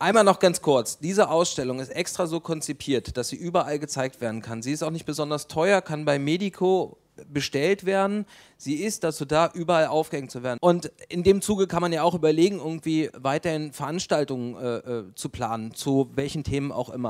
Einmal noch ganz kurz. Diese Ausstellung ist extra so konzipiert, dass sie überall gezeigt werden kann. Sie ist auch nicht besonders teuer, kann bei Medico bestellt werden. Sie ist dazu da, überall aufgehängt zu werden. Und in dem Zuge kann man ja auch überlegen, irgendwie weiterhin Veranstaltungen äh, äh zu planen, zu welchen Themen auch immer.